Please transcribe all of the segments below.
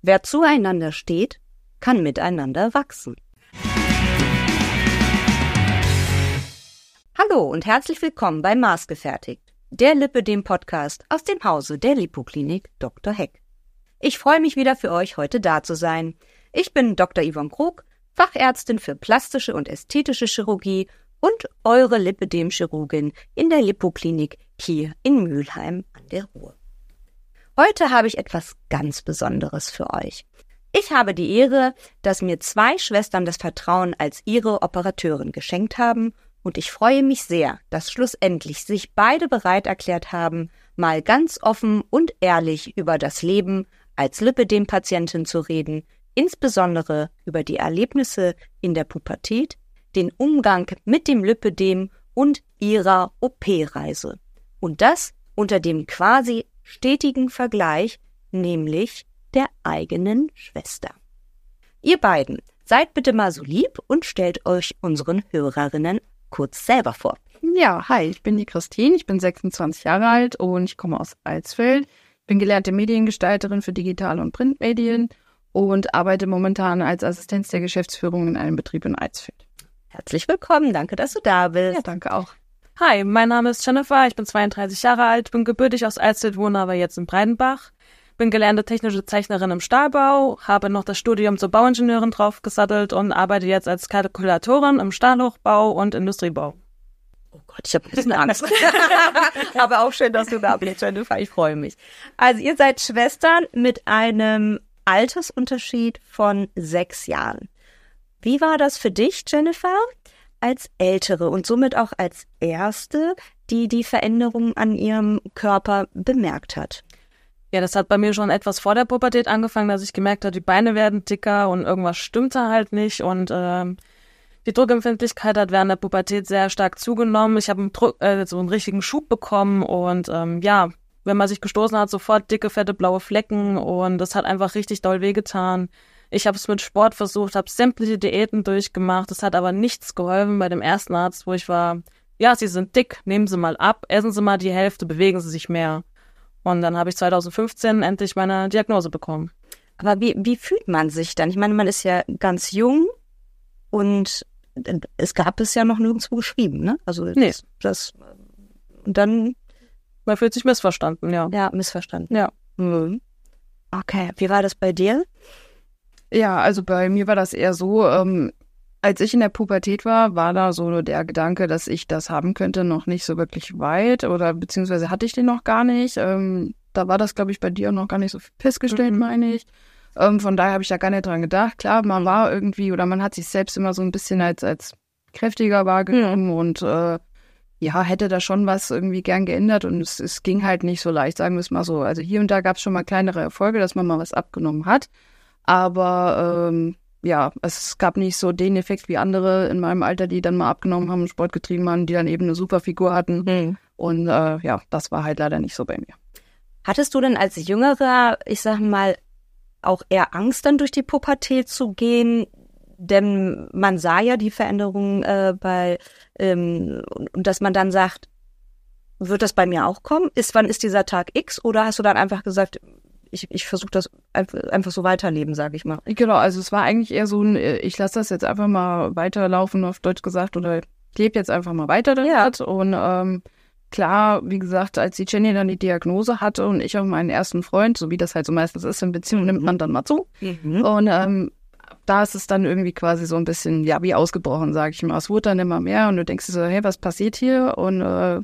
Wer zueinander steht, kann miteinander wachsen. Hallo und herzlich willkommen bei Maßgefertigt, der Lipidem Podcast aus dem Hause der Lipoklinik Dr. Heck. Ich freue mich wieder für euch heute da zu sein. Ich bin Dr. Yvonne Krug, Fachärztin für plastische und ästhetische Chirurgie und eure Lipidem-Chirurgin in der Lipoklinik hier in Mülheim an der Ruhr. Heute habe ich etwas ganz Besonderes für euch. Ich habe die Ehre, dass mir zwei Schwestern das Vertrauen als ihre Operateurin geschenkt haben und ich freue mich sehr, dass schlussendlich sich beide bereit erklärt haben, mal ganz offen und ehrlich über das Leben als Lipidem-Patientin zu reden, insbesondere über die Erlebnisse in der Pubertät, den Umgang mit dem Lipidem und ihrer OP-Reise. Und das unter dem quasi stetigen Vergleich, nämlich der eigenen Schwester. Ihr beiden, seid bitte mal so lieb und stellt euch unseren Hörerinnen kurz selber vor. Ja, hi, ich bin die Christine, ich bin 26 Jahre alt und ich komme aus Alsfeld. Bin gelernte Mediengestalterin für digitale und Printmedien und arbeite momentan als Assistenz der Geschäftsführung in einem Betrieb in Alsfeld. Herzlich willkommen, danke, dass du da bist. Ja, danke auch. Hi, mein Name ist Jennifer, ich bin 32 Jahre alt, bin gebürtig aus Alstedt, wohne aber jetzt in Breidenbach. Bin gelernte technische Zeichnerin im Stahlbau, habe noch das Studium zur Bauingenieurin draufgesattelt und arbeite jetzt als Kalkulatorin im Stahlhochbau und Industriebau. Oh Gott, ich habe ein bisschen Angst. aber auch schön, dass du da bist, Jennifer. Ich freue mich. Also ihr seid Schwestern mit einem Altersunterschied von sechs Jahren. Wie war das für dich, Jennifer? Als Ältere und somit auch als Erste, die die Veränderungen an ihrem Körper bemerkt hat. Ja, das hat bei mir schon etwas vor der Pubertät angefangen, dass ich gemerkt habe, die Beine werden dicker und irgendwas stimmte halt nicht und ähm, die Druckempfindlichkeit hat während der Pubertät sehr stark zugenommen. Ich habe einen Druck, äh, so einen richtigen Schub bekommen und ähm, ja, wenn man sich gestoßen hat, sofort dicke, fette, blaue Flecken und das hat einfach richtig doll wehgetan. Ich habe es mit Sport versucht, habe sämtliche Diäten durchgemacht. Es hat aber nichts geholfen bei dem ersten Arzt, wo ich war. Ja, Sie sind dick, nehmen Sie mal ab, essen Sie mal die Hälfte, bewegen Sie sich mehr. Und dann habe ich 2015 endlich meine Diagnose bekommen. Aber wie, wie fühlt man sich dann? Ich meine, man ist ja ganz jung und es gab es ja noch nirgendwo geschrieben, ne? Also nee. das, das und dann man fühlt sich missverstanden, ja. Ja, missverstanden. Ja. Mhm. Okay, wie war das bei dir? Ja, also bei mir war das eher so, ähm, als ich in der Pubertät war, war da so der Gedanke, dass ich das haben könnte, noch nicht so wirklich weit oder beziehungsweise hatte ich den noch gar nicht. Ähm, da war das, glaube ich, bei dir noch gar nicht so festgestellt, mhm. meine ich. Ähm, von daher habe ich da gar nicht dran gedacht. Klar, man war irgendwie oder man hat sich selbst immer so ein bisschen als, als kräftiger wahrgenommen mhm. und äh, ja, hätte da schon was irgendwie gern geändert und es, es ging halt nicht so leicht, sagen wir es mal so. Also hier und da gab es schon mal kleinere Erfolge, dass man mal was abgenommen hat. Aber ähm, ja, es gab nicht so den Effekt wie andere in meinem Alter, die dann mal abgenommen haben, Sport getrieben haben, die dann eben eine super Figur hatten. Mhm. Und äh, ja, das war halt leider nicht so bei mir. Hattest du denn als Jüngerer, ich sag mal, auch eher Angst, dann durch die Pubertät zu gehen? Denn man sah ja die Veränderungen äh, bei, ähm, und dass man dann sagt, wird das bei mir auch kommen? Ist, wann ist dieser Tag X? Oder hast du dann einfach gesagt, ich, ich versuche das einfach so weiterleben, sage ich mal. Genau, also es war eigentlich eher so ein, äh, ich lasse das jetzt einfach mal weiterlaufen, auf Deutsch gesagt, oder ich lebe jetzt einfach mal weiter damit. Ja. Und ähm, klar, wie gesagt, als die Jenny dann die Diagnose hatte und ich auch meinen ersten Freund, so wie das halt so meistens ist in Beziehungen, nimmt man dann mal zu. Mhm. Und ähm, da ist es dann irgendwie quasi so ein bisschen, ja, wie ausgebrochen, sage ich mal. Es wurde dann immer mehr und du denkst dir so, hey, was passiert hier? Und äh,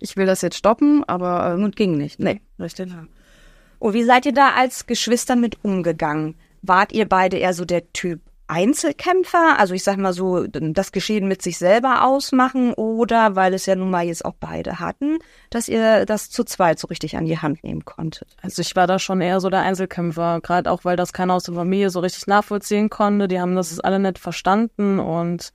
ich will das jetzt stoppen, aber äh, ging nicht. Nee, richtig. Und wie seid ihr da als Geschwister mit umgegangen? Wart ihr beide eher so der Typ Einzelkämpfer, also ich sag mal so, das Geschehen mit sich selber ausmachen oder weil es ja nun mal jetzt auch beide hatten, dass ihr das zu zweit so richtig an die Hand nehmen konntet? Also ich war da schon eher so der Einzelkämpfer, gerade auch weil das keiner aus der Familie so richtig nachvollziehen konnte. Die haben das alle nicht verstanden und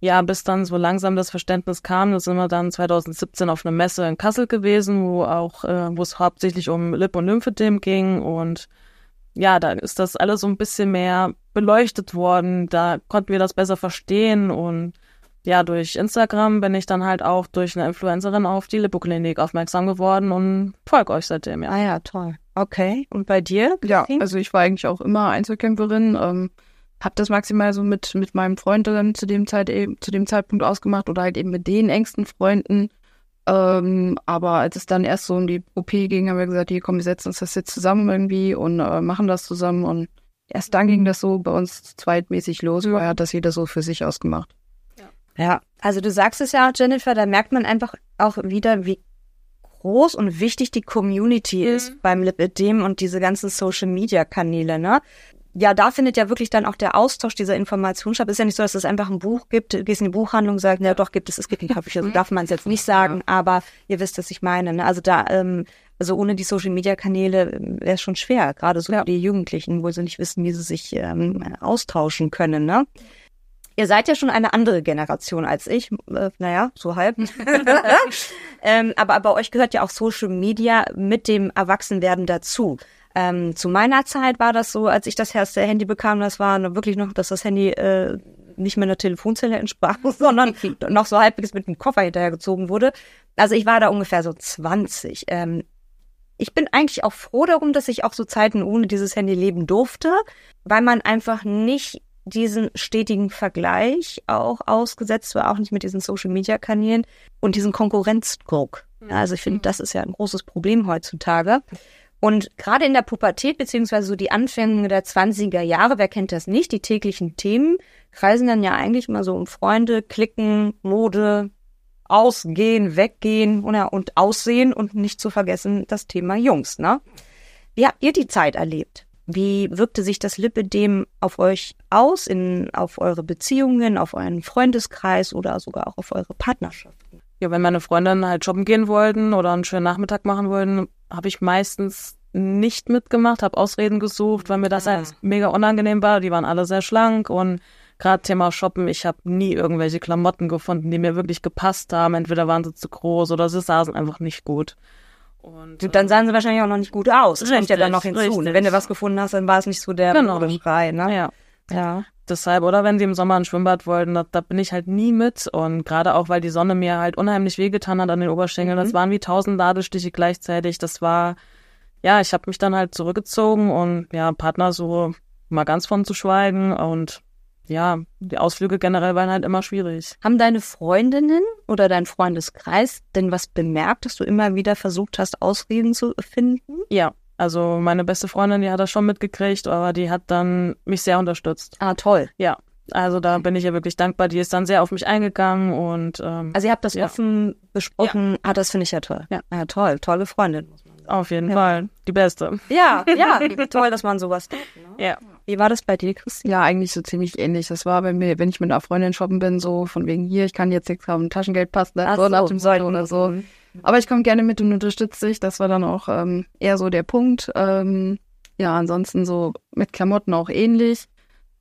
ja, bis dann so langsam das Verständnis kam, da sind wir dann 2017 auf einer Messe in Kassel gewesen, wo auch, äh, wo es hauptsächlich um Lip- und Lymphedem ging und ja, da ist das alles so ein bisschen mehr beleuchtet worden, da konnten wir das besser verstehen und ja, durch Instagram bin ich dann halt auch durch eine Influencerin auf die Lipoklinik aufmerksam geworden und folge euch seitdem, ja. Ah ja, toll. Okay. Und bei dir? Ja, also ich war eigentlich auch immer Einzelkämpferin. Ähm, hab das maximal so mit, mit meinem Freund dann zu dem Zeit eben, zu dem Zeitpunkt ausgemacht oder halt eben mit den engsten Freunden. Ähm, aber als es dann erst so um die OP ging, haben wir gesagt, hier komm, wir setzen uns das jetzt zusammen irgendwie und äh, machen das zusammen. Und erst dann ging das so bei uns zweitmäßig los. Vorher hat das jeder so für sich ausgemacht. Ja, also du sagst es ja auch, Jennifer, da merkt man einfach auch wieder, wie groß und wichtig die Community ist beim Lipidem und diese ganzen Social-Media-Kanäle, ne? Ja, da findet ja wirklich dann auch der Austausch dieser Information statt. Ist ja nicht so, dass es einfach ein Buch gibt, du gehst in die Buchhandlung und sagst, ja doch, gibt es, es gibt ein Kaffee, also darf man es jetzt nicht sagen, aber ihr wisst, was ich meine. Ne? Also da, ähm, also ohne die Social-Media-Kanäle wäre es schon schwer, gerade so für die Jugendlichen, wo sie nicht wissen, wie sie sich ähm, austauschen können, ne? Ihr seid ja schon eine andere Generation als ich, äh, naja, so halb. ähm, aber bei euch gehört ja auch Social Media mit dem Erwachsenwerden dazu. Ähm, zu meiner Zeit war das so, als ich das erste Handy bekam, das war wirklich noch, dass das Handy äh, nicht mehr einer Telefonzelle entsprach, sondern noch so halbwegs mit dem Koffer hinterhergezogen wurde. Also ich war da ungefähr so 20. Ähm, ich bin eigentlich auch froh darum, dass ich auch so Zeiten ohne dieses Handy leben durfte, weil man einfach nicht diesen stetigen Vergleich auch ausgesetzt war, auch nicht mit diesen Social-Media-Kanälen und diesen Konkurrenzdruck. Ja, also ich finde, das ist ja ein großes Problem heutzutage. Und gerade in der Pubertät, beziehungsweise so die Anfänge der 20er Jahre, wer kennt das nicht, die täglichen Themen kreisen dann ja eigentlich immer so um Freunde, Klicken, Mode, Ausgehen, Weggehen und, ja, und Aussehen und nicht zu vergessen das Thema Jungs, ne? Wie habt ihr die Zeit erlebt? Wie wirkte sich das Lipidem auf euch aus, in, auf eure Beziehungen, auf euren Freundeskreis oder sogar auch auf eure Partnerschaft? Ja, wenn meine Freundinnen halt shoppen gehen wollten oder einen schönen Nachmittag machen wollten, habe ich meistens nicht mitgemacht, habe Ausreden gesucht, weil mir das Ah. halt mega unangenehm war. Die waren alle sehr schlank und gerade Thema Shoppen, ich habe nie irgendwelche Klamotten gefunden, die mir wirklich gepasst haben. Entweder waren sie zu groß oder sie saßen einfach nicht gut. Und, Und dann sahen sie wahrscheinlich auch noch nicht gut aus. Das kommt ja Richtig, dann noch hinzu. richtig. Wenn du was gefunden hast, dann war es nicht so der Genau. Modeschrei, ne? ja. Ja. Deshalb, oder wenn sie im Sommer ein Schwimmbad wollten, da, da bin ich halt nie mit. Und gerade auch, weil die Sonne mir halt unheimlich wehgetan hat an den Oberschenkeln. Das waren wie tausend Nadelstiche gleichzeitig. Das war, ja, ich habe mich dann halt zurückgezogen und ja, Partner so mal ganz von zu schweigen. Und ja, die Ausflüge generell waren halt immer schwierig. Haben deine Freundinnen oder dein Freundeskreis denn was bemerkt, dass du immer wieder versucht hast, Ausreden zu finden? Ja, also meine beste Freundin, die hat das schon mitgekriegt, aber die hat dann mich sehr unterstützt. Ah, toll. Ja, also da bin ich ihr wirklich dankbar. Die ist dann sehr auf mich eingegangen und ähm, Also ihr habt das Ja. offen besprochen. Ah, das finde ich ja toll. Ja. ja, toll. Tolle Freundin. auf jeden Fall die beste. Ja, ja. toll, dass man sowas tut. Ne? Ja. Wie war das bei dir, Christine? Ja, eigentlich so ziemlich ähnlich. Das war bei mir, wenn ich mit einer Freundin shoppen bin, so von wegen hier, ich kann jetzt nichts haben, Taschengeld passt Ach so so, nach dem sollten- oder so. Aber ich komme gerne mit und unterstütze dich. Das war dann auch ähm, eher so der Punkt. Ähm, ja, ansonsten so mit Klamotten auch ähnlich.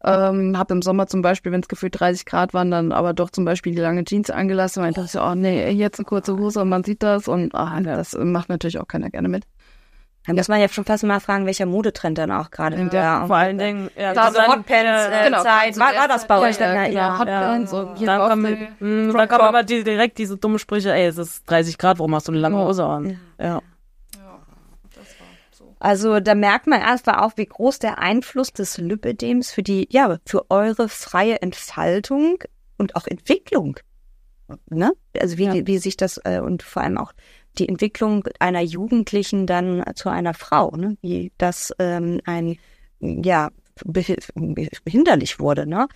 Ähm, hab im Sommer zum Beispiel, wenn es gefühlt 30 Grad waren, dann aber doch zum Beispiel die lange Jeans angelassen, weil ich dachte, oh nee, jetzt eine kurze Hose und man sieht das und ah, das macht natürlich auch keiner gerne mit. Da muss man ja schon fast mal fragen, welcher Modetrend dann auch gerade in der Vor allen Dingen, ja, Da so dann- Hotpants ja, äh, genau. Zeit. War, war das bei euch dann? Ja, Ja, genau, ja. Hotpants und hier dann kommen, mh, dann kommen aber die, direkt diese dummen Sprüche, ey, es ist 30 Grad, warum hast du eine lange Ja. Hose an? Ja. Also da merkt man erstmal auch, wie groß der Einfluss des Lipödems für die, ja, für eure freie Entfaltung und auch Entwicklung, ne? Also wie, wie sich das äh, und vor allem auch die Entwicklung einer Jugendlichen dann zu einer Frau, ne? Wie das ähm, ein, ja, beh- behinderlich wurde, ne?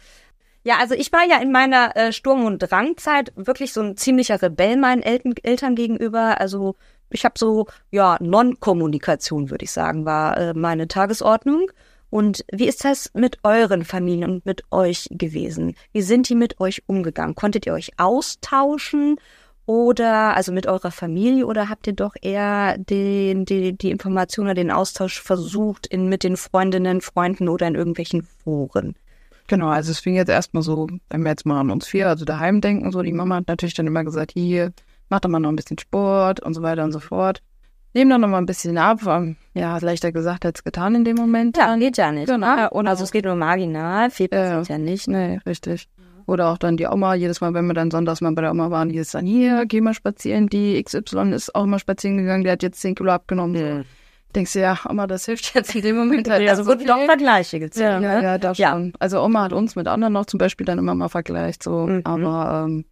Ja, also ich war ja in meiner äh, Sturm- und Drangzeit wirklich so ein ziemlicher Rebell meinen Eltern, Eltern gegenüber. Also ich habe so, ja, Non-Kommunikation, würde ich sagen, war äh, meine Tagesordnung. Und wie ist das mit euren Familien und mit euch gewesen? Wie sind die mit euch umgegangen? Konntet ihr euch austauschen oder also mit eurer Familie oder habt ihr doch eher den, die, die Information oder den Austausch versucht in, mit den Freundinnen, Freunden oder in irgendwelchen Foren? Genau, also es fing jetzt erstmal so, wenn wir jetzt mal an uns vier, also daheim denken, so, die Mama hat natürlich dann immer gesagt, hier, mach doch mal noch ein bisschen Sport und so weiter und so fort. Nehmen dann noch mal ein bisschen ab, ähm, ja, leichter gesagt als getan in dem Moment. Ja, geht ja nicht. Genau. ne? Und also es geht nur marginal, viel passiert ja nicht. Nee, richtig. Oder auch dann die Oma, jedes Mal, wenn wir dann sonntags mal bei der Oma waren, die ist dann hier, geh mal spazieren, die XY ist auch mal spazieren gegangen, der hat jetzt 10 Kilo abgenommen. So. denkst du, ja, Oma, das hilft jetzt in dem Moment halt. Ja, also wurden doch Vergleiche gezogen. Ja. Ja, ne? ja, da Ja. schon. Also Oma hat uns mit anderen noch zum Beispiel dann immer mal vergleicht, so. Mhm. Aber ähm,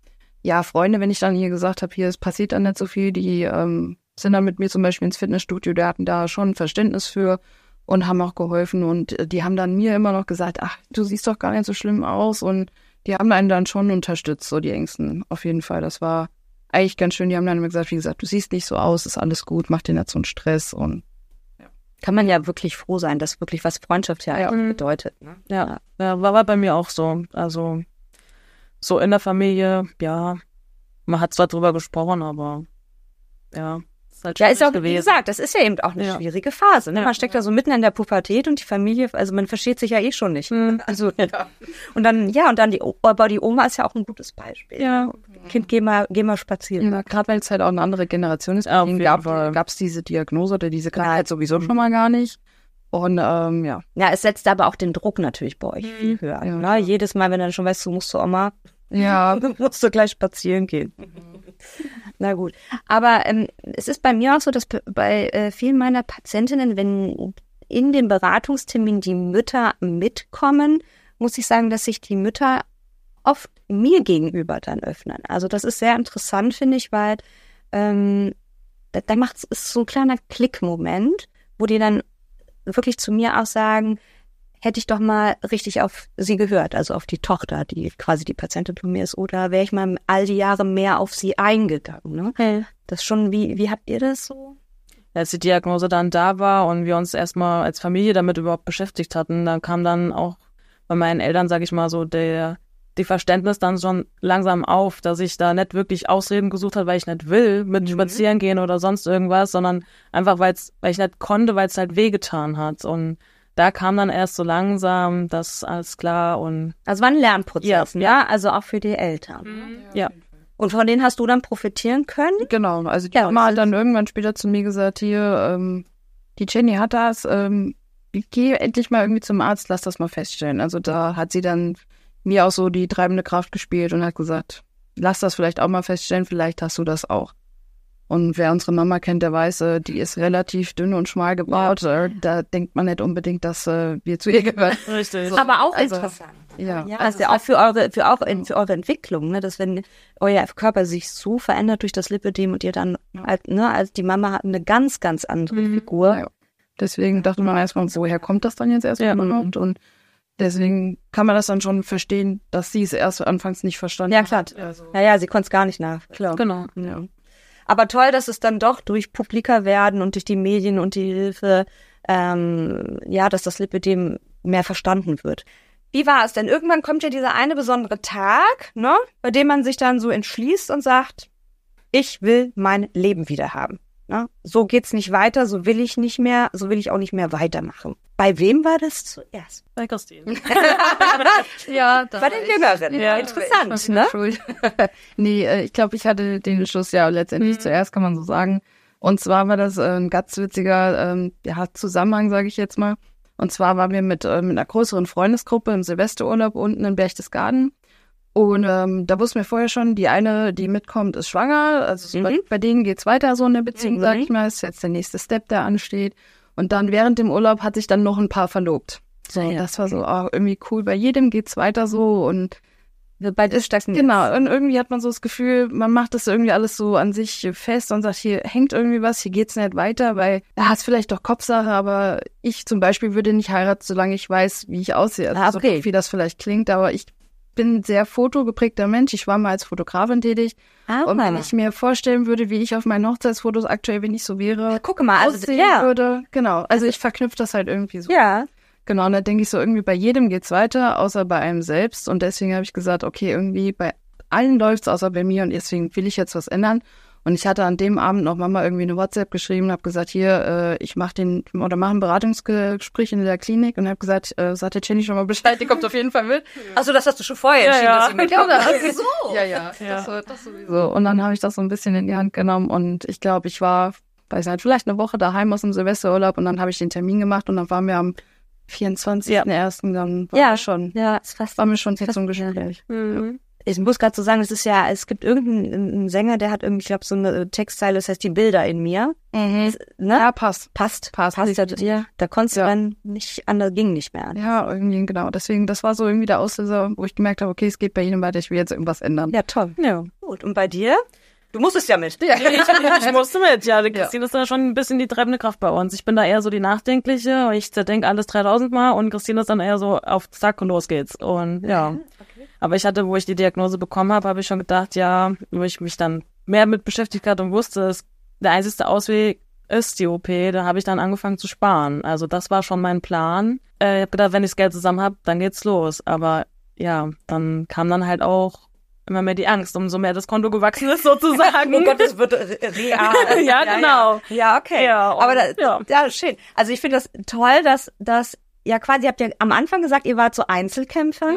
ja, Freunde, wenn ich dann hier gesagt habe, hier, es passiert dann nicht so viel, die ähm, sind dann mit mir zum Beispiel ins Fitnessstudio, die hatten da schon Verständnis für und haben auch geholfen und äh, die haben dann mir immer noch gesagt, ach, du siehst doch gar nicht so schlimm aus und die haben einen dann schon unterstützt, so die Ängsten, auf jeden Fall. Das war eigentlich ganz schön. Die haben dann immer gesagt, wie gesagt, du siehst nicht so aus, ist alles gut, mach dir nicht so einen Stress und Kann man ja wirklich froh sein, dass wirklich was Freundschaft ja, Ja. auch bedeutet. Ne? Ja, ja war, war bei mir auch so. Also so in der Familie, ja, man hat zwar drüber gesprochen, aber ja, ist halt Ja, ist auch, wie gewesen. gesagt, das ist ja eben auch eine Ja. schwierige Phase. Ne? Ja. Man steckt da so mitten in der Pubertät und die Familie, also man versteht sich ja eh schon nicht. Hm. Also, und dann, ja, und dann die, aber die Oma ist ja auch ein gutes Beispiel. Ja, Kind, geh mal, geh mal spazieren. Ja, gerade weil es halt auch eine andere Generation ist. Jeden gab es diese Diagnose oder diese Krankheit sowieso schon mal gar nicht. Und ähm, ja, Ja, es setzt aber auch den Druck natürlich bei euch Mhm. viel höher. Ja, ne? Jedes Mal, wenn du dann schon weißt, du musst zur Oma, ja, musst du gleich spazieren gehen. Na gut. Aber ähm, es ist bei mir auch so, dass bei äh, vielen meiner Patientinnen, wenn in den Beratungstermin die Mütter mitkommen, muss ich sagen, dass sich die Mütter oft mir gegenüber dann öffnen. Also das ist sehr interessant, finde ich, weil ähm, da, da macht es so ein kleiner Klickmoment, wo die dann wirklich zu mir auch sagen, hätte ich doch mal richtig auf sie gehört, also auf die Tochter, die quasi die Patientin von mir ist, oder wäre ich mal all die Jahre mehr auf sie eingegangen. Ne? Das ist schon, wie, wie habt ihr das so? als die Diagnose dann da war und wir uns erstmal als Familie damit überhaupt beschäftigt hatten, dann kam dann auch bei meinen Eltern, sag ich mal so, der die Verständnis dann schon langsam auf, dass ich da nicht wirklich Ausreden gesucht habe, weil ich nicht will, mit spazieren gehen oder sonst irgendwas, sondern einfach, weil's, weil ich nicht konnte, weil es halt wehgetan hat. Und da kam dann erst so langsam das alles klar und Also war ein Lernprozess, Ja, ja, also auch für die Eltern. ja. Und von denen hast du dann profitieren können? genau. Also die Ja, Mama hat dann irgendwann später zu mir gesagt, hier, ähm, die Jenny hat das, ähm, geh endlich mal irgendwie zum Arzt, lass das mal feststellen. Also da hat sie dann mir auch so die treibende Kraft gespielt und hat gesagt, lass das vielleicht auch mal feststellen, vielleicht hast du das auch. Und wer unsere Mama kennt, der weiß, äh, die ist relativ dünn und schmal gebaut. Äh, Da denkt man nicht unbedingt, dass äh, wir zu ihr gehören. Richtig. Aber auch also, interessant. Ja, Ja, also also auch für eure, für auch in, für eure Entwicklung, ne, dass wenn euer Körper sich so verändert durch das Lipödem und ihr dann, als, ne, als die Mama hat eine ganz, ganz andere Mhm. Figur. Ja. Deswegen dachte man erstmal, woher kommt das dann jetzt erstmal Ja. überhaupt? Und deswegen kann man das dann schon verstehen, dass sie es erst anfangs nicht verstanden Ja, klar. hat. Also, Naja, sie konnte es gar nicht nach. Klar. Genau. Ja. Aber toll, dass es dann doch durch Publika werden und durch die Medien und die Hilfe, ähm, ja, dass das Lipödem mehr verstanden wird. Wie war es denn? Irgendwann kommt ja dieser eine besondere Tag, ne, bei dem man sich dann so entschließt und sagt, ich will mein Leben wieder haben. Ne? So geht's nicht weiter, so will ich nicht mehr, so will ich auch nicht mehr weitermachen. Bei wem war das zuerst? Bei Christine. ja, da Bei den Jüngeren. Ja, Interessant, ne? nee, äh, ich glaube, ich hatte den Entschluss ja letztendlich Mhm. zuerst, kann man so sagen. Und zwar war das äh, ein ganz witziger ähm, ja, Zusammenhang, sage ich jetzt mal. Und zwar waren wir mit, äh, mit einer größeren Freundesgruppe im Silvesterurlaub unten in Berchtesgaden. Und ähm, da wussten wir vorher schon, die eine, die mitkommt, ist schwanger. Also Mhm. bei, bei denen geht's weiter so in der Beziehung, Mhm. sag ich mal. Ist jetzt der nächste Step, der ansteht. Und dann während dem Urlaub hat sich dann noch ein Paar verlobt. So, Ja. das war so oh, irgendwie cool. Bei jedem geht's weiter so und Bald ist das Genau, und irgendwie hat man so das Gefühl, man macht das irgendwie alles so an sich fest und sagt, hier hängt irgendwie was, hier geht's nicht weiter, weil da hast vielleicht doch Kopfsache, aber ich zum Beispiel würde nicht heiraten, solange ich weiß, wie ich aussehe. Also Ah, so okay. doof, wie das vielleicht klingt, aber ich bin ein sehr fotogeprägter Mensch. Ich war mal als Fotografin tätig. Ah, und wenn ich mir vorstellen würde, wie ich auf meinen Hochzeitsfotos aktuell, wenn ich so wäre, Gucke mal, also aussehen ja, würde. Genau, also ich verknüpfe das halt irgendwie so. ja, Genau, und da denke ich so, irgendwie bei jedem geht's weiter, außer bei einem selbst. Und deswegen habe ich gesagt, okay, irgendwie bei allen läuft's, außer bei mir. Und deswegen will ich jetzt was ändern. Und ich hatte an dem Abend noch Mama irgendwie eine WhatsApp geschrieben und habe gesagt, hier, äh, ich mache den oder mache ein Beratungsgespräch in der Klinik und habe gesagt, äh, sagt der Jenny schon mal Bescheid, die kommt auf jeden Fall mit. Also das hast du schon vorher Ja, entschieden, ja. dass sie mitkommt. so. Ja, ja, Ja. Das, war- das sowieso. Und dann habe ich das so ein bisschen in die Hand genommen und ich glaube, ich war, weiß nicht, vielleicht eine Woche daheim aus dem Silvesterurlaub und dann habe ich den Termin gemacht und dann waren wir am 24.01. Dann war Ja. schon, Ja, ist fast. war mir schon Zeit zum. Gespräch. Mhm. Ich muss gerade so sagen, es ist ja, es gibt irgendeinen Sänger, der hat irgendwie, ich glaube, so eine Textzeile, das heißt die Bilder in mir. Mhm. Ne? Ja, passt. passt, Passt. passt. Ja, ja, da konntest du Ja. dann nicht anders, ging nicht mehr. Ja, irgendwie, genau. Deswegen, das war so irgendwie der Auslöser, wo ich gemerkt habe, okay, es geht bei Ihnen weiter, ich will jetzt irgendwas ändern. Ja, toll. Ja. Gut. Und bei dir? Du musstest ja mit. Ja. Ich, ich musste mit, ja. Die Christine ist da schon ein bisschen die treibende Kraft bei uns. Ich bin da eher so die Nachdenkliche. Ich zerdenke alles 3000 Mal und Christine ist dann eher so auf Zack und los geht's. Und ja. Aber ich hatte, wo ich die Diagnose bekommen habe, habe ich schon gedacht, ja, wo ich mich dann mehr mit beschäftigt hatte und wusste, es, der einzige Ausweg ist die OP, da habe ich dann angefangen zu sparen. Also das war schon mein Plan. Äh, ich habe gedacht, wenn ich das Geld zusammen habe, dann geht's los. Aber ja, dann kam dann halt auch immer mehr die Angst, umso mehr das Konto gewachsen ist sozusagen. Oh Gott, es wird re- real. Ja, genau. Ja, ja okay. Ja, Aber da, ja. ja. schön. Also ich finde das toll, dass, dass, ja quasi, ihr habt ja am Anfang gesagt, ihr wart so Einzelkämpfer.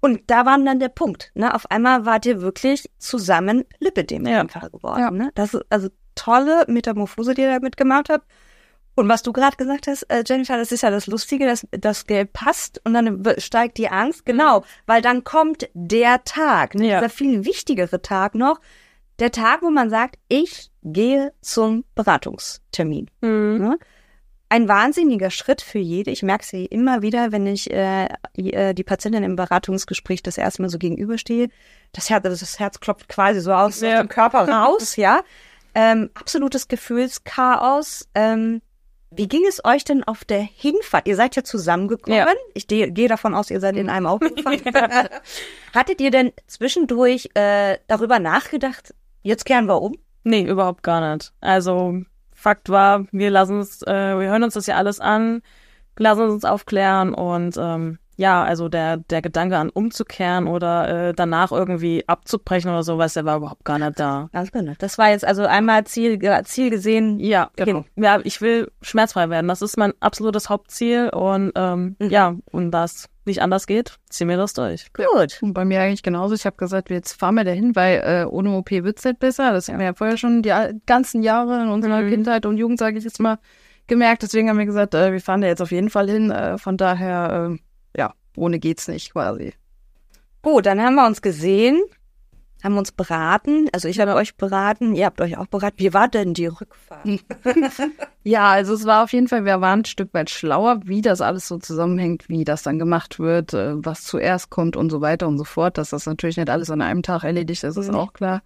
Und da war dann der Punkt, ne? Auf einmal wart ihr wirklich zusammen geworden, Ja. ne? Das ist also tolle Metamorphose, die ihr da mitgemacht habt. Und was du gerade gesagt hast, äh, Jennifer, das ist ja das Lustige, dass das Geld passt und dann steigt die Angst. Genau, weil dann kommt der Tag, ne? Ja. dieser viel wichtigere Tag noch, der Tag, wo man sagt, ich gehe zum Beratungstermin. Mhm. Ne? Ein wahnsinniger Schritt für jede. Ich merke es ja immer wieder, wenn ich äh, die, äh, die Patientin im Beratungsgespräch das erste Mal so gegenüberstehe. Das Herz, also das Herz klopft quasi so aus, Ja. aus dem Körper raus, ja. Ähm, absolutes Gefühlschaos. Ähm, wie ging es euch denn auf der Hinfahrt? Ihr seid ja zusammengekommen. Ja. Ich gehe davon aus, ihr seid in einem Auto gefahren. Hattet ihr denn zwischendurch äh, darüber nachgedacht, jetzt kehren wir um? Nee, überhaupt gar nicht. Also Fakt war, wir lassen es, äh, wir hören uns das ja alles an, lassen uns aufklären und ähm, ja, also der der Gedanke an umzukehren oder äh, danach irgendwie abzubrechen oder sowas, der war überhaupt gar nicht da. Ganz genau. Das war jetzt also einmal Ziel, Ziel gesehen. Ja, Genau. Ja, ich will schmerzfrei werden. Das ist mein absolutes Hauptziel und ähm, Mhm. ja, und da es nicht anders geht, ziehen wir das durch. Gut. Und bei mir eigentlich genauso. Ich habe gesagt, jetzt fahren wir dahin, weil äh, ohne OP wird's nicht besser. Das haben wir ja vorher schon die ganzen Jahre in unserer Mhm. Kindheit und Jugend, sage ich jetzt mal, gemerkt. Deswegen haben wir gesagt, äh, wir fahren da jetzt auf jeden Fall hin. Äh, von daher, äh, ohne geht's nicht quasi. Gut, dann haben wir uns gesehen, haben uns beraten. Also ich habe euch beraten, ihr habt euch auch beraten. Wie war denn die Rückfahrt? Ja, also es war auf jeden Fall, wir waren ein Stück weit schlauer, wie das alles so zusammenhängt, wie das dann gemacht wird, äh, was zuerst kommt und so weiter und so fort. Dass das natürlich nicht alles an einem Tag erledigt ist, ist Nee. auch klar.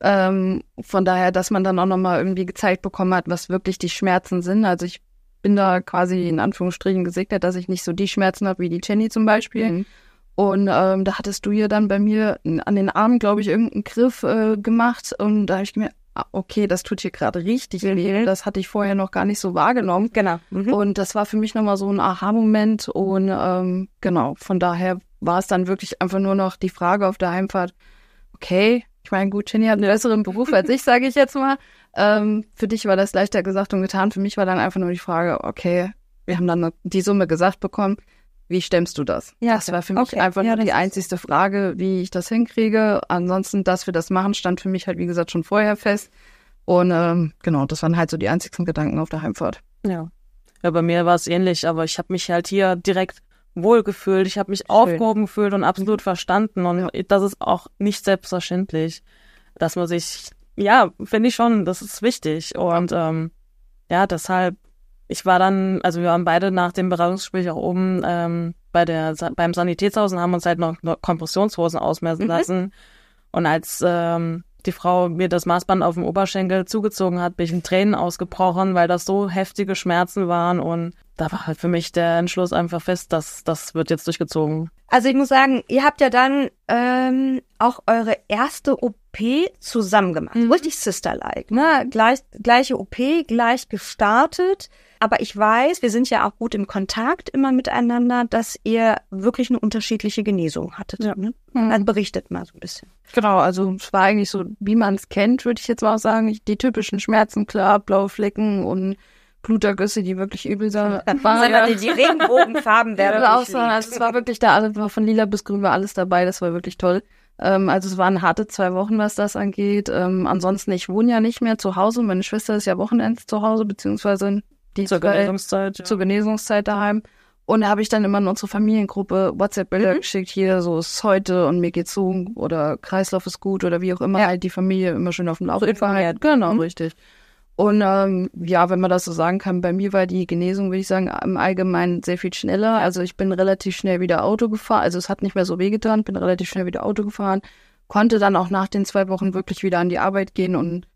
Ähm, von daher, dass man dann auch nochmal irgendwie gezeigt bekommen hat, was wirklich die Schmerzen sind. Also ich bin da quasi in Anführungsstrichen gesegnet, dass ich nicht so die Schmerzen habe wie die Jenny zum Beispiel. Und ähm, da hattest du ja dann bei mir an den Armen, glaube ich, irgendeinen Griff äh, gemacht. Und da habe ich gemerkt, ah, okay, das tut hier gerade richtig weh. Das hatte ich vorher noch gar nicht so wahrgenommen. Genau. Mhm. Und das war für mich nochmal so ein Aha-Moment. Und ähm, genau, von daher war es dann wirklich einfach nur noch die Frage auf der Heimfahrt, okay, ich meine, gut, Jenny hat einen besseren Beruf als ich, sage ich jetzt mal. Ähm, für dich war das leichter gesagt und getan. Für mich war dann einfach nur die Frage, okay, wir haben dann die Summe gesagt bekommen. Wie stemmst du das? Ja, das war für mich okay. einfach Ja, nur die einzigste Frage, wie ich das hinkriege. Ansonsten, dass wir das machen, stand für mich halt, wie gesagt, schon vorher fest. Und ähm, genau, das waren halt so die einzigsten Gedanken auf der Heimfahrt. Ja. Ja, bei mir war es ähnlich, aber ich habe mich halt hier direkt wohlgefühlt. Ich habe mich aufgehoben gefühlt und absolut verstanden. Und das ist auch nicht selbstverständlich, dass man sich, ja, finde ich schon, das ist wichtig. Und ähm, ja, deshalb, ich war dann, also wir waren beide nach dem Beratungsgespräch auch oben ähm, bei der beim Sanitätshaus und haben uns halt noch, noch Kompressionshosen ausmessen Mhm. lassen. Und als ähm, die Frau mir das Maßband auf dem Oberschenkel zugezogen hat, bin ich in Tränen ausgebrochen, weil das so heftige Schmerzen waren. Und da war halt für mich der Entschluss einfach fest, dass das wird jetzt durchgezogen. Also ich muss sagen, ihr habt ja dann ähm, auch eure erste OP zusammen gemacht. Mhm. Richtig Sister-like, ne? Gleich, gleiche OP, gleich gestartet. Aber ich weiß, wir sind ja auch gut im Kontakt immer miteinander, dass ihr wirklich eine unterschiedliche Genesung hattet. Ja. Ne? Dann berichtet mal so ein bisschen. Genau, also es war eigentlich so, wie man es kennt, würde ich jetzt mal sagen. Die typischen Schmerzen, klar, blaue Flecken und Blutergüsse, die wirklich übel sind. Waren ja. die, die Regenbogenfarben werden auch so, also es war wirklich da, alles war von lila bis grün war alles dabei, das war wirklich toll. Ähm, also es waren harte zwei Wochen, was das angeht. Ähm, ansonsten, ich wohne ja nicht mehr zu Hause. Meine Schwester ist ja Wochenends zu Hause, beziehungsweise die Zur Genesungszeit. Ja. zur Genesungszeit daheim. Und da habe ich dann immer in unsere Familiengruppe WhatsApp-Bilder Mhm. geschickt, hier so ist heute und mir geht's so oder Kreislauf ist gut oder wie auch immer, Ja. halt die Familie immer schön auf dem Laufenden verhalten. Genau, Mhm. richtig. Und ähm, ja, wenn man das so sagen kann, bei mir war die Genesung, würde ich sagen, im Allgemeinen sehr viel schneller. Also ich bin relativ schnell wieder Auto gefahren, also es hat nicht mehr so wehgetan, bin relativ schnell wieder Auto gefahren, konnte dann auch nach den zwei Wochen wirklich wieder an die Arbeit gehen und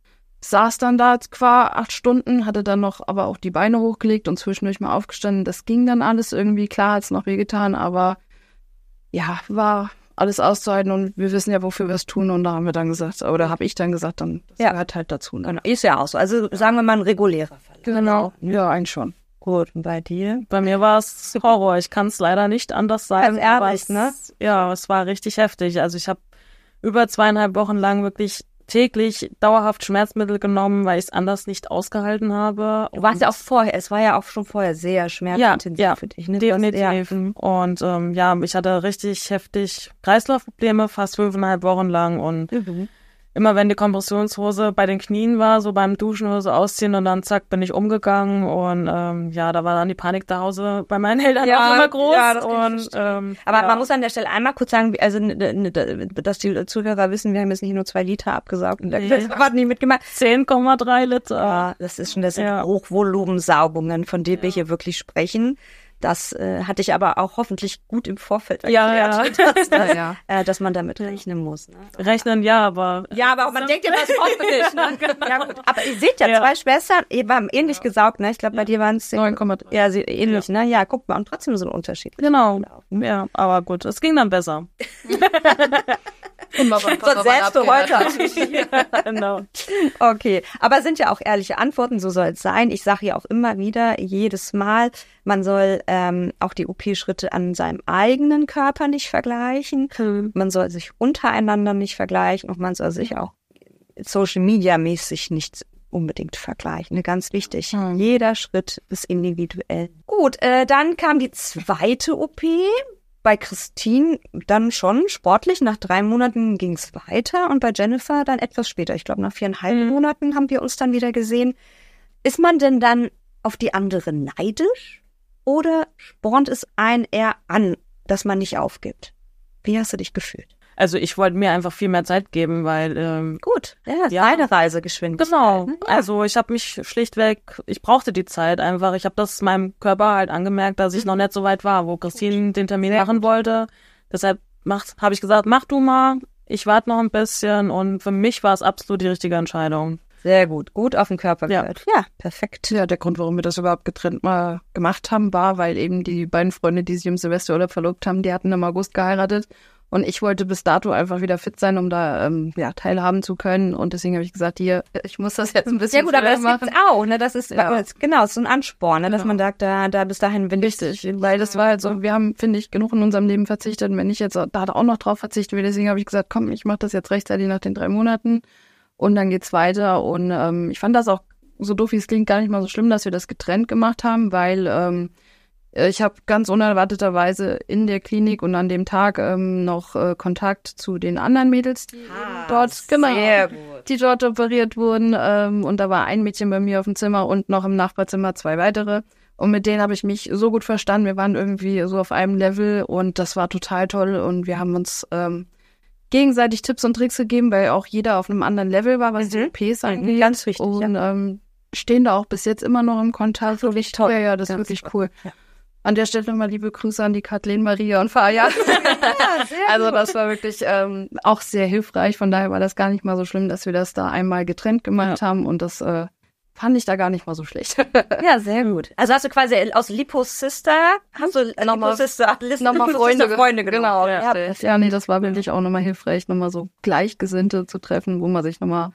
saß dann da qua acht Stunden, hatte dann noch aber auch die Beine hochgelegt und zwischendurch mal aufgestanden. Das ging dann alles irgendwie. Klar hat's noch wehgetan, aber ja, war alles auszuhalten und wir wissen ja, wofür wir es tun. Und da haben wir dann gesagt, oder habe ich dann gesagt, dann das Ja. gehört halt dazu. Ne? Genau. Ist ja auch so. Also sagen wir mal ein regulärer Fall. Genau. Ja, eigentlich schon. Gut, und bei dir? Bei mir war es Horror. Ich kann es leider nicht anders sagen. Also ehrlich, ne? Ja, es war richtig heftig. Also ich habe über zweieinhalb Wochen lang wirklich täglich dauerhaft Schmerzmittel genommen, weil ich es anders nicht ausgehalten habe. Du warst Und- ja auch vorher, es war ja auch schon vorher sehr schmerzintensiv Ja, ja, für dich. Ne? Du hast- Definitiv. Und ähm, ja, ich hatte richtig heftig Kreislaufprobleme, fast fünfeinhalb Wochen lang. Und Ja. Mhm. Immer wenn die Kompressionshose bei den Knien war, so beim Duschen so ausziehen und dann zack, bin ich umgegangen. Und ähm, ja, da war dann die Panik zu Hause bei meinen Eltern Ja, auch immer groß. ja, und, ähm, Aber ja. man muss an der Stelle einmal kurz sagen, also dass die Zuhörer wissen, wir haben jetzt nicht nur zwei Liter abgesaugt und Nee. hat nicht mitgemacht. 10,3 Liter. Ja, das ist schon, das Ja. Hochvolumensaugungen, von denen wir hier wirklich sprechen. Das äh, hatte ich aber auch hoffentlich gut im Vorfeld Ja, erklärt, ja. Dass, Ja, ja. äh, dass man damit rechnen muss. Ne? Rechnen ja, aber Ja, aber man denkt ja, das kommt nicht. Ne? Ja, gut. Aber ihr seht ja, Ja. zwei Schwestern, ihr haben ähnlich gesaugt, ne? Ich glaube, bei dir waren es 9,3. ja, sie, ähnlich, ne? Ja, guck mal, und trotzdem so ein Unterschied. genau. Ja, aber gut, es ging dann besser. Immer beim Papa Sonst selbst du abgehört. heute. genau. Okay, aber sind ja auch ehrliche Antworten, so soll es sein. Ich sage ja auch immer wieder, jedes Mal, man soll ähm, auch die OP-Schritte an seinem eigenen Körper nicht vergleichen. Man soll sich untereinander nicht vergleichen und man soll sich auch Social Media mäßig nicht unbedingt vergleichen. Ne, Ganz wichtig. Hm. Jeder Schritt ist individuell. Gut, äh, dann kam die zweite OP. Bei Christine dann schon sportlich. Nach drei Monaten ging es weiter und bei Jennifer dann etwas später. Ich glaube, nach viereinhalb Mhm. Monaten haben wir uns dann wieder gesehen. Ist man denn dann auf die andere neidisch oder spornt es einen eher an, dass man nicht aufgibt? Wie hast du dich gefühlt? Also ich wollte mir einfach viel mehr Zeit geben, weil ähm, Gut, ja, Ja. deine Reisegeschwindigkeit. Genau. Ja. Also ich habe mich schlichtweg, ich brauchte die Zeit einfach. Ich habe das meinem Körper halt angemerkt, dass ich noch nicht so weit war, wo Christine den Termin Sehr machen wollte. Deshalb habe ich gesagt, mach du mal. Ich warte noch ein bisschen und für mich war es absolut die richtige Entscheidung. Sehr gut, gut auf den Körper Ja. gehört. Ja, perfekt. Ja, der Grund, warum wir das überhaupt getrennt mal gemacht haben, war, weil eben die beiden Freunde, die sich im Silvesterurlaub verlobt haben, die hatten im August geheiratet. Und ich wollte bis dato einfach wieder fit sein, um da ähm, ja, teilhaben zu können. Und deswegen habe ich gesagt, hier, ich muss das jetzt ein bisschen Ja gut, aber das schneller gibt's auch, ne? Das ist Ja. genau, ist so ein Ansporn, ne? dass Genau. man sagt, da, da bis dahin bin ich. Richtig, weil das war halt so, wir haben, finde ich, genug in unserem Leben verzichtet. Und wenn ich jetzt da auch noch drauf verzichten will, deswegen habe ich gesagt, komm, ich mache das jetzt rechtzeitig nach den drei Monaten und dann geht's weiter. Und ähm, ich fand das auch, so doof wie es klingt, gar nicht mal so schlimm, dass wir das getrennt gemacht haben, weil ähm, ich habe ganz unerwarteterweise in der Klinik und an dem Tag ähm, noch äh, Kontakt zu den anderen Mädels, die dort, genau, Ah, Sehr gut. die dort operiert wurden. Ähm, und da war ein Mädchen bei mir auf dem Zimmer und noch im Nachbarzimmer zwei weitere. Und mit denen habe ich mich so gut verstanden. Wir waren irgendwie so auf einem Level und das war total toll. Und wir haben uns ähm, gegenseitig Tipps und Tricks gegeben, weil auch jeder auf einem anderen Level war, was die Mhm. OPs angeht. Ganz wichtig. Und ja. ähm, stehen da auch bis jetzt immer noch im Kontakt. Wirklich toll. Ja, ja, das ist wirklich super. cool. Ja. An der Stelle nochmal liebe Grüße an die Kathleen, Maria und Fabian. Ja, Also das war wirklich ähm, auch sehr hilfreich. Von daher war das gar nicht mal so schlimm, dass wir das da einmal getrennt gemacht haben. Und das äh, fand ich da gar nicht mal so schlecht. Ja, sehr gut. Also hast du quasi aus Lipo Sister, hast du äh, Nochmal- Sister, nochmal Freunde, Sister Freunde genommen. Genau, ja, ja, ja, nee, das war wirklich auch nochmal hilfreich, nochmal so Gleichgesinnte zu treffen, wo man sich nochmal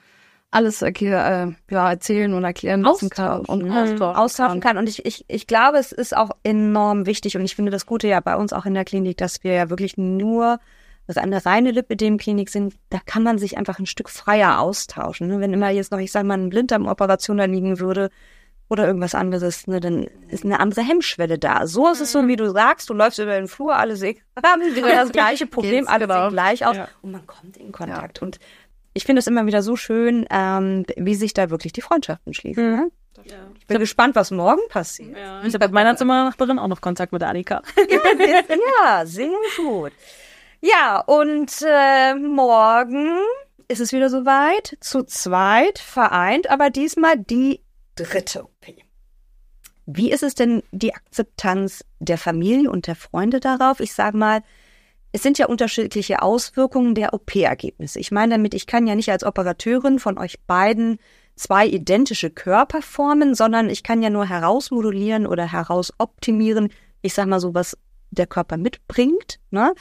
alles äh, ja, erzählen und erklären lassen kann und Mhm. austauschen, austauschen kann. Und ich, ich, ich glaube, es ist auch enorm wichtig und ich finde das Gute ja bei uns auch in der Klinik, dass wir ja wirklich nur eine reine Lipidem-Klinik sind, da kann man sich einfach ein Stück freier austauschen. Ne? Wenn immer jetzt noch, ich sag mal, ein Blinddarmoperation da liegen würde oder irgendwas anderes, ne, dann ist eine andere Hemmschwelle da. So ist es so, wie du sagst, du läufst über den Flur, alle sehen, haben das gleiche Problem, alle genau. sehen gleich aus Ja. und man kommt in Kontakt. Und ich finde es immer wieder so schön, ähm, wie sich da wirklich die Freundschaften schließen. Mhm. Ne? Ich bin gespannt, was morgen passiert. Ja, ich habe mit meiner Zimmernachbarin auch noch Kontakt mit der Annika. Ja, sehr gut. Ja, und äh, morgen ist es wieder soweit, zu zweit vereint, aber diesmal die dritte OP. Wie ist es denn die Akzeptanz der Familie und der Freunde darauf? Ich sage mal, es sind ja unterschiedliche Auswirkungen der OP-Ergebnisse. Ich meine damit, ich kann ja nicht als Operateurin von euch beiden zwei identische Körper formen, sondern ich kann ja nur herausmodulieren oder herausoptimieren, ich sag mal so, was der Körper mitbringt. Ne?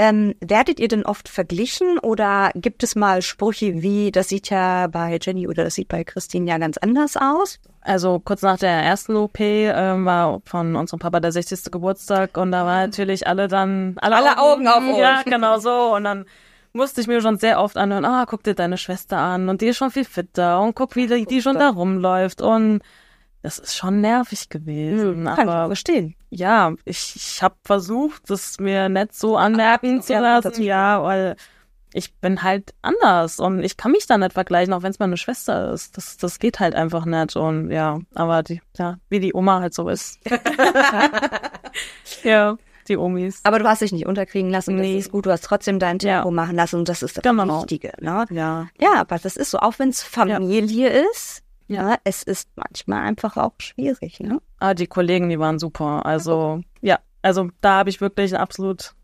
Ähm, werdet ihr denn oft verglichen oder gibt es mal Sprüche wie, das sieht ja bei Jenny oder das sieht bei Christine ja ganz anders aus? Also kurz nach der ersten OP ähm, war von unserem Papa der 60. Geburtstag und da war natürlich alle dann alle, Alle Augen auf uns. Ja, genau so und dann musste ich mir schon sehr oft anhören, ah, guck dir deine Schwester an und die ist schon viel fitter und guck, wie die, die schon da rumläuft und das ist schon nervig gewesen. Kann ich aber verstehen. ja, ich, ich habe versucht, das mir nicht so anmerken zu ja, lassen. Ja, weil ich bin halt anders und ich kann mich da nicht vergleichen, auch wenn es meine Schwester ist. Das, das geht halt einfach nicht. Und ja, aber die, ja, wie die Oma halt so ist. ja, die Omis. Aber du hast dich nicht unterkriegen lassen. Nee. Das ist gut. Du hast trotzdem dein Tempo Ja. machen lassen und das ist das Genau. Wichtige. Ne? Ja. Ja, aber das ist so, auch wenn es Familie ist, ja. es ist manchmal einfach auch schwierig. Ne? Ah, die Kollegen, die waren super. Also, ja, also da habe ich wirklich eine absolut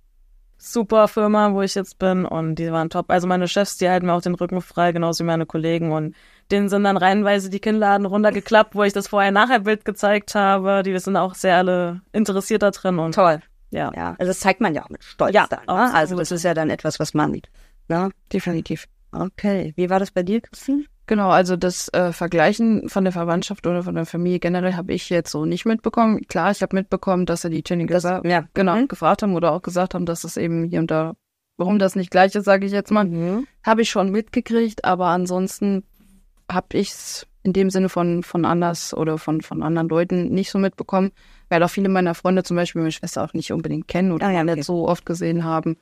super Firma, wo ich jetzt bin und die waren top. Also meine Chefs, die halten mir auch den Rücken frei, genauso wie meine Kollegen und denen sind dann reihenweise die Kinnladen runtergeklappt, wo ich das Vorher-Nachher-Bild gezeigt habe. Die sind auch sehr alle interessiert da drin und Toll. ja. Ja, also das zeigt man ja auch mit Stolz Ja, dann. Ne? Also das ist ja dann etwas, was man sieht. Ne? Definitiv. Okay. Wie war das bei dir, Christine? Genau, also das äh, Vergleichen von der Verwandtschaft oder von der Familie generell habe ich jetzt so nicht mitbekommen. Klar, ich habe mitbekommen, dass er die Jenny gesagt, ja. genau, Mhm. gefragt haben oder auch gesagt haben, dass es eben hier und da, warum das nicht gleich ist, sage ich jetzt mal, Mhm. habe ich schon mitgekriegt, aber ansonsten habe ich es in dem Sinne von, von anders oder von, von anderen Leuten nicht so mitbekommen, weil auch viele meiner Freunde zum Beispiel meine Schwester auch nicht unbedingt kennen oder Ah ja, okay. nicht so oft gesehen haben.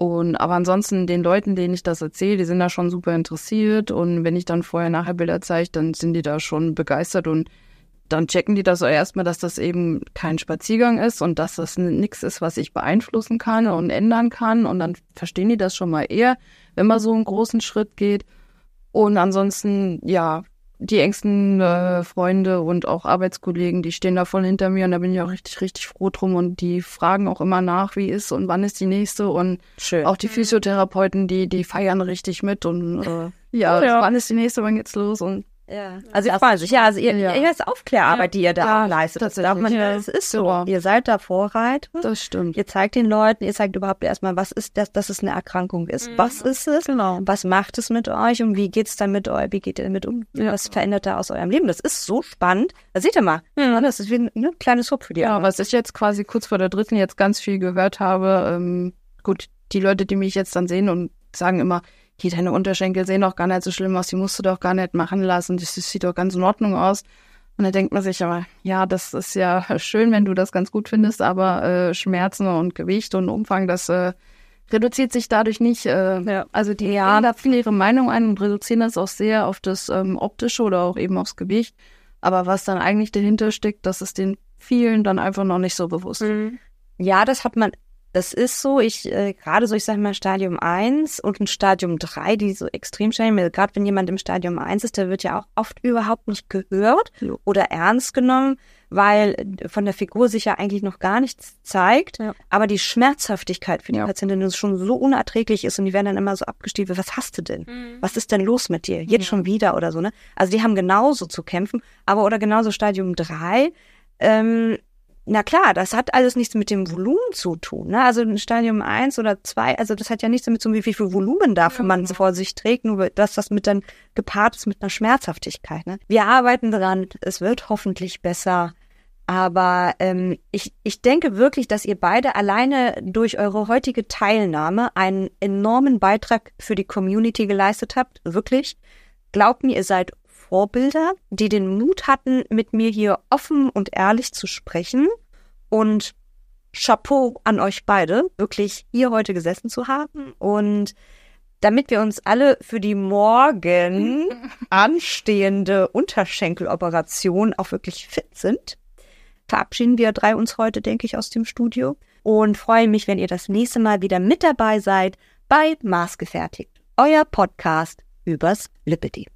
Und aber ansonsten den Leuten, denen ich das erzähle, die sind da schon super interessiert. Und wenn ich dann vorher nachher Bilder zeige, dann sind die da schon begeistert. Und dann checken die das erstmal, dass das eben kein Spaziergang ist und dass das nichts ist, was ich beeinflussen kann und ändern kann. Und dann verstehen die das schon mal eher, wenn man so einen großen Schritt geht. Und ansonsten, ja, die engsten äh, Freunde und auch Arbeitskollegen, die stehen da voll hinter mir und da bin ich auch richtig, richtig froh drum und die fragen auch immer nach, wie ist und wann ist die nächste und Schön. auch die Physiotherapeuten, die, die feiern richtig mit und äh, ja, Ja. wann ist die nächste, wann geht's los und Ja. Also ich freue sich. Ja, also ihr, Ja. ihr ist Aufklärarbeit, die ihr da Ja, auch leistet. Das darf man, tatsächlich. es ist so. Ja. Ihr seid da Vorreiter. das stimmt. Ihr zeigt den Leuten, ihr zeigt überhaupt erstmal, was ist das, dass es eine Erkrankung ist. Was ist es? Genau. Was macht es mit euch und wie geht's dann mit euch? Wie geht ihr damit um? Ja. Was verändert da aus eurem Leben? Das ist so spannend. Da seht ihr mal. Ja, das ist wie ein ne, kleines Hub für die. Ja, was ich jetzt quasi kurz vor der dritten jetzt ganz viel gehört habe, ähm, gut, die Leute, die mich jetzt dann sehen und sagen immer, die deine Unterschenkel sehen doch gar nicht so schlimm aus, die musst du doch gar nicht machen lassen, das, das sieht doch ganz in Ordnung aus. Und da denkt man sich aber, ja, das ist ja schön, wenn du das ganz gut findest, aber äh, Schmerzen und Gewicht und Umfang, das äh, reduziert sich dadurch nicht. Äh, Ja. Also die Ja. ja. da viel ihre Meinung ein und reduzieren das auch sehr auf das ähm, Optische oder auch eben aufs Gewicht. Aber was dann eigentlich dahinter steckt, das ist den vielen dann einfach noch nicht so bewusst. Ja, das hat man, das ist so. Ich, äh, gerade so, ich sag mal, Stadium 1 und ein Stadium 3, die so extrem schnell, gerade wenn jemand im Stadium 1 ist, der wird ja auch oft überhaupt nicht gehört Ja. oder ernst genommen, weil äh, von der Figur sich ja eigentlich noch gar nichts zeigt. Ja. Aber die Schmerzhaftigkeit für die Ja. Patientin schon so unerträglich ist und die werden dann immer so abgestiefelt. Was hast du denn? Was ist denn los mit dir? Jetzt schon wieder oder so, ne? Also die haben genauso zu kämpfen, aber oder genauso Stadium 3, ähm, na klar, das hat alles nichts mit dem Volumen zu tun. Ne? Also ein Stadium 1 oder 2, also das hat ja nichts damit zu tun, wie viel Volumen dafür man vor sich trägt, nur dass das mit dann gepaart ist mit einer Schmerzhaftigkeit. Ne? Wir arbeiten dran, es wird hoffentlich besser. Aber ähm, ich, ich denke wirklich, dass ihr beide alleine durch eure heutige Teilnahme einen enormen Beitrag für die Community geleistet habt. Wirklich. Glaubt mir, ihr seid Vorbilder, die den Mut hatten, mit mir hier offen und ehrlich zu sprechen. Und Chapeau an euch beide, wirklich hier heute gesessen zu haben. Und damit wir uns alle für die morgen anstehende Unterschenkeloperation auch wirklich fit sind, verabschieden wir drei uns heute, denke ich, aus dem Studio und freue mich, wenn ihr das nächste Mal wieder mit dabei seid bei Maßgefertigt, euer Podcast übers Lipidem.